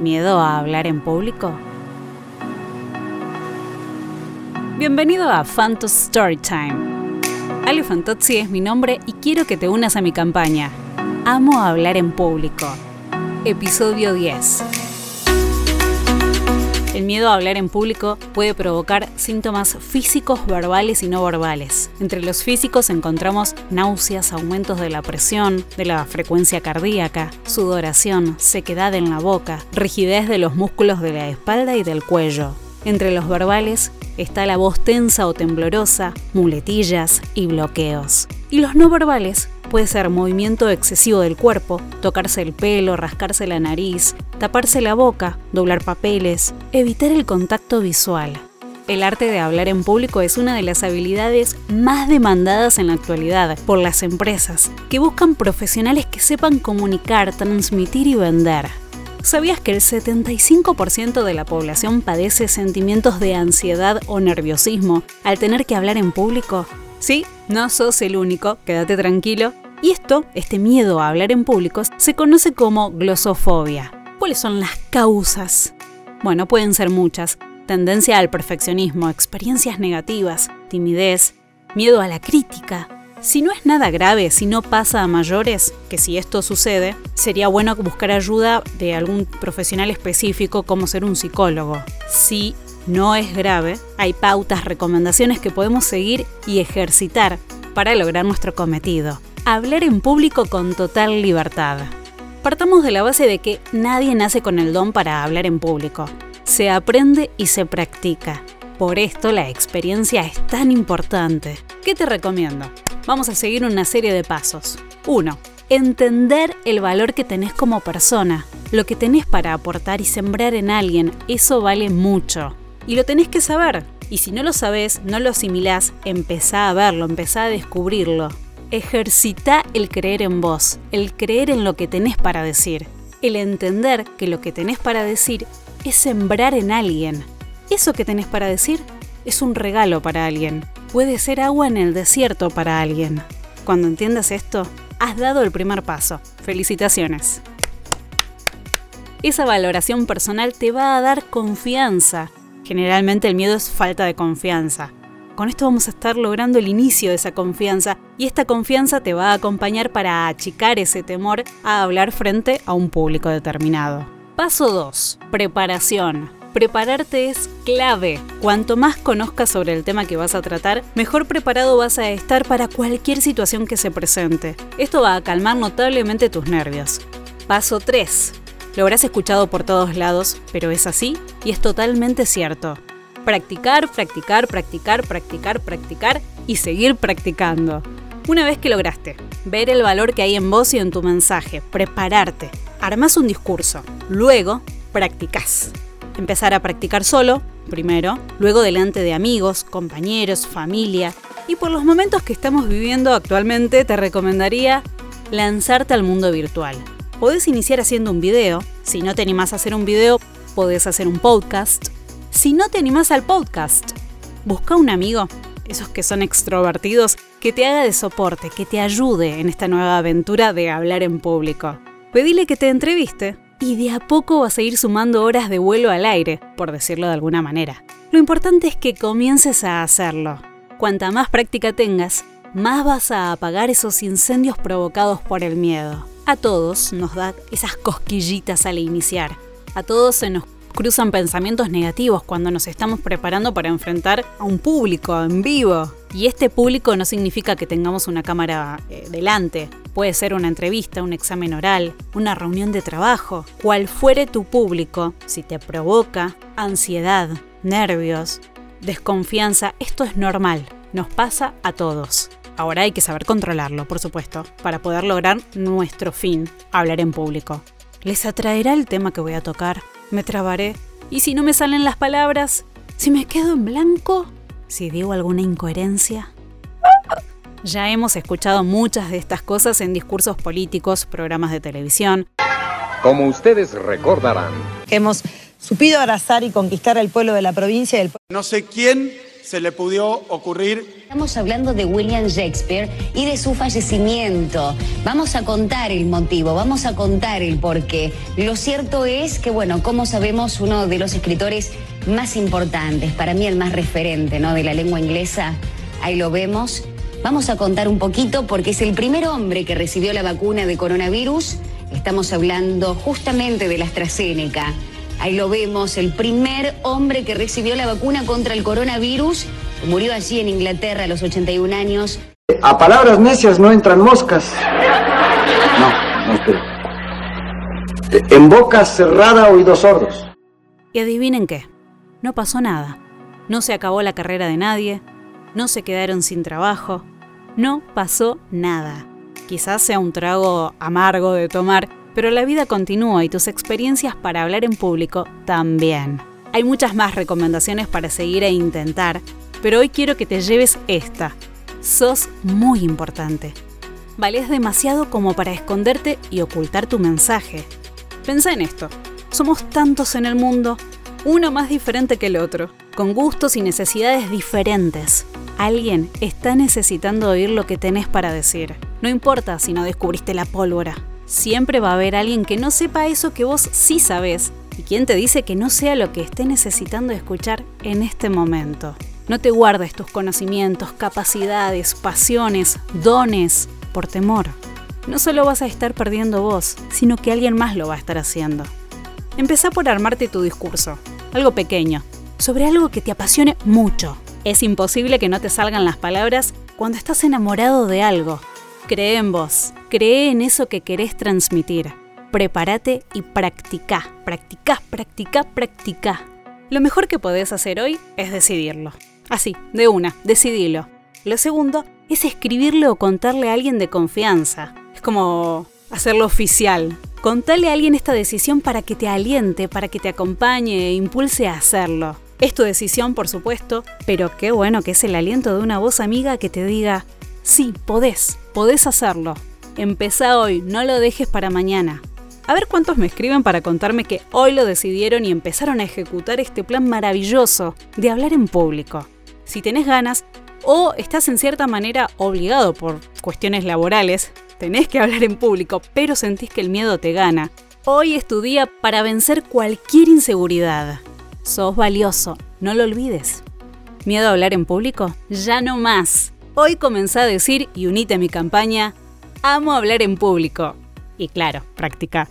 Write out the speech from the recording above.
¿Miedo a hablar en público? Bienvenido a Fantos Storytime. Ale Fantozzi es mi nombre y quiero que te unas a mi campaña. Amo hablar en público. Episodio 10. El miedo a hablar en público puede provocar síntomas físicos, verbales y no verbales. Entre los físicos encontramos náuseas, aumentos de la presión, de la frecuencia cardíaca, sudoración, sequedad en la boca, rigidez de los músculos de la espalda y del cuello. Entre los verbales está la voz tensa o temblorosa, muletillas y bloqueos. Y los no verbales Puede ser movimiento excesivo del cuerpo, tocarse el pelo, rascarse la nariz, taparse la boca, doblar papeles, evitar el contacto visual. El arte de hablar en público es una de las habilidades más demandadas en la actualidad por las empresas, que buscan profesionales que sepan comunicar, transmitir y vender. ¿Sabías que el 75% de la población padece sentimientos de ansiedad o nerviosismo al tener que hablar en público? Sí, no sos el único, quédate tranquilo. Y esto, este miedo a hablar en público, se conoce como glosofobia. ¿Cuáles son las causas? Bueno, pueden ser muchas. Tendencia al perfeccionismo, experiencias negativas, timidez, miedo a la crítica. Si no es nada grave, si no pasa a mayores, que si esto sucede, sería bueno buscar ayuda de algún profesional específico como ser un psicólogo. Si no es grave, hay pautas, recomendaciones que podemos seguir y ejercitar para lograr nuestro cometido. Hablar en público con total libertad. Partamos de la base de que nadie nace con el don para hablar en público. Se aprende y se practica. Por esto la experiencia es tan importante. ¿Qué te recomiendo? Vamos a seguir una serie de pasos. 1. Entender el valor que tenés como persona. Lo que tenés para aportar y sembrar en alguien, eso vale mucho. Y lo tenés que saber. Y si no lo sabes, no lo asimilás, empezá a verlo, empezá a descubrirlo. Ejercita el creer en vos, el creer en lo que tenés para decir, el entender que lo que tenés para decir es sembrar en alguien. Eso que tenés para decir es un regalo para alguien. Puede ser agua en el desierto para alguien. Cuando entiendas esto, has dado el primer paso. Felicitaciones. Esa valoración personal te va a dar confianza Generalmente el miedo es falta de confianza. Con esto vamos a estar logrando el inicio de esa confianza y esta confianza te va a acompañar para achicar ese temor a hablar frente a un público determinado. Paso 2. Preparación. Prepararte es clave. Cuanto más conozcas sobre el tema que vas a tratar, mejor preparado vas a estar para cualquier situación que se presente. Esto va a calmar notablemente tus nervios. Paso 3. Lo habrás escuchado por todos lados, pero es así y es totalmente cierto. Practicar, practicar, practicar, practicar, practicar y seguir practicando. Una vez que lograste ver el valor que hay en vos y en tu mensaje, prepararte, armás un discurso, luego practicás. Empezar a practicar solo, primero, luego delante de amigos, compañeros, familia. Y por los momentos que estamos viviendo actualmente, te recomendaría lanzarte al mundo virtual. Podés iniciar haciendo un video. Si no te animás a hacer un video, podés hacer un podcast. Si no te animás al podcast, busca un amigo, esos que son extrovertidos, que te haga de soporte, que te ayude en esta nueva aventura de hablar en público. Pedile que te entreviste y de a poco vas a ir sumando horas de vuelo al aire, por decirlo de alguna manera. Lo importante es que comiences a hacerlo. Cuanta más práctica tengas, más vas a apagar esos incendios provocados por el miedo. A todos nos da esas cosquillitas al iniciar. A todos se nos cruzan pensamientos negativos cuando nos estamos preparando para enfrentar a un público en vivo. Y este público no significa que tengamos una cámara eh, delante. Puede ser una entrevista, un examen oral, una reunión de trabajo. Cual fuere tu público, si te provoca ansiedad, nervios, desconfianza, esto es normal. Nos pasa a todos. Ahora hay que saber controlarlo, por supuesto, para poder lograr nuestro fin, hablar en público. ¿Les atraerá el tema que voy a tocar? ¿Me trabaré? ¿Y si no me salen las palabras? ¿Si me quedo en blanco? ¿Si digo alguna incoherencia? Ya hemos escuchado muchas de estas cosas en discursos políticos, programas de televisión. Como ustedes recordarán. Hemos supido abrazar y conquistar al pueblo de la provincia. Del... No sé quién se le pudo ocurrir. Estamos hablando de William Shakespeare y de su fallecimiento. Vamos a contar el motivo, vamos a contar el porqué. Lo cierto es que, bueno, como sabemos, uno de los escritores más importantes, para mí el más referente ¿no? de la lengua inglesa, ahí lo vemos. Vamos a contar un poquito porque es el primer hombre que recibió la vacuna de coronavirus. Estamos hablando justamente de la AstraZeneca. Ahí lo vemos, el primer hombre que recibió la vacuna contra el coronavirus. Murió allí en Inglaterra a los 81 años. A palabras necias no entran moscas. No, no espero. En boca cerrada, oídos sordos. Y adivinen qué, no pasó nada. No se acabó la carrera de nadie, no se quedaron sin trabajo, no pasó nada. Quizás sea un trago amargo de tomar, pero la vida continúa y tus experiencias para hablar en público también. Hay muchas más recomendaciones para seguir e intentar, pero hoy quiero que te lleves esta. Sos muy importante. Vales demasiado como para esconderte y ocultar tu mensaje. Pensa en esto. Somos tantos en el mundo, uno más diferente que el otro, con gustos y necesidades diferentes. Alguien está necesitando oír lo que tenés para decir. No importa si no descubriste la pólvora, Siempre va a haber alguien que no sepa eso que vos sí sabés. ¿Y quién te dice que no sea lo que esté necesitando escuchar en este momento? No te guardes tus conocimientos, capacidades, pasiones, dones por temor. No solo vas a estar perdiendo vos, sino que alguien más lo va a estar haciendo. Empezá por armarte tu discurso, algo pequeño, sobre algo que te apasione mucho. Es imposible que no te salgan las palabras cuando estás enamorado de algo, Cree en vos, cree en eso que querés transmitir. Prepárate y practica, practica, practica, practica. Lo mejor que podés hacer hoy es decidirlo. Así, de una, decidilo. Lo segundo es escribirle o contarle a alguien de confianza. Es como hacerlo oficial. Contale a alguien esta decisión para que te aliente, para que te acompañe e impulse a hacerlo. Es tu decisión, por supuesto, pero qué bueno que es el aliento de una voz amiga que te diga, Sí, podés, podés hacerlo. Empezá hoy, no lo dejes para mañana. A ver cuántos me escriben para contarme que hoy lo decidieron y empezaron a ejecutar este plan maravilloso de hablar en público. Si tenés ganas o estás en cierta manera obligado por cuestiones laborales, tenés que hablar en público, pero sentís que el miedo te gana. Hoy es tu día para vencer cualquier inseguridad. Sos valioso, no lo olvides. ¿Miedo a hablar en público? Ya no más. Hoy comenzá a decir y unite a mi campaña, amo hablar en público. Y claro, practica.